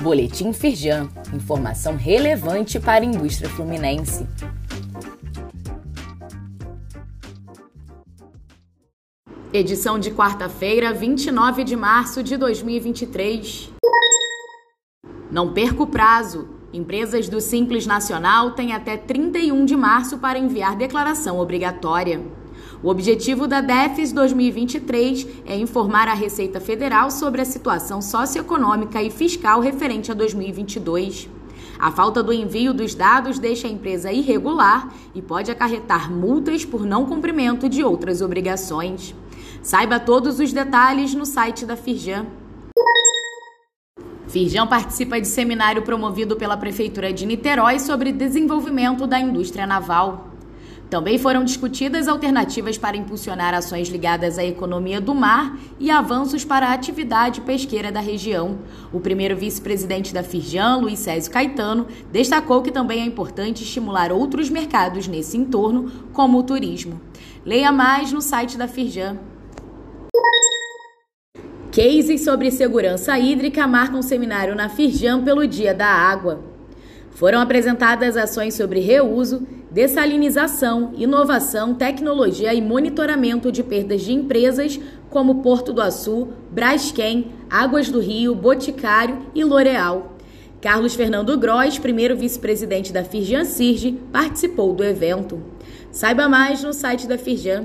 Boletim Firjan, informação relevante para a indústria fluminense. Edição de quarta-feira, 29 de março de 2023. Não perca o prazo. Empresas do Simples Nacional têm até 31 de março para enviar declaração obrigatória. O objetivo da DEFES 2023 é informar a Receita Federal sobre a situação socioeconômica e fiscal referente a 2022. A falta do envio dos dados deixa a empresa irregular e pode acarretar multas por não cumprimento de outras obrigações. Saiba todos os detalhes no site da Firjan. Firjan participa de seminário promovido pela Prefeitura de Niterói sobre desenvolvimento da indústria naval. Também foram discutidas alternativas para impulsionar ações ligadas à economia do mar e avanços para a atividade pesqueira da região. O primeiro vice-presidente da Firjan, Luiz Césio Caetano, destacou que também é importante estimular outros mercados nesse entorno, como o turismo. Leia mais no site da Firjan. Cases sobre segurança hídrica marcam seminário na Firjan pelo Dia da Água. Foram apresentadas ações sobre reuso, dessalinização, inovação, tecnologia e monitoramento de perdas de empresas como Porto do Açu, Braskem, Águas do Rio, Boticário e L'Oréal. Carlos Fernando Gross, primeiro vice-presidente da Firjan Sirge, participou do evento. Saiba mais no site da Firjan.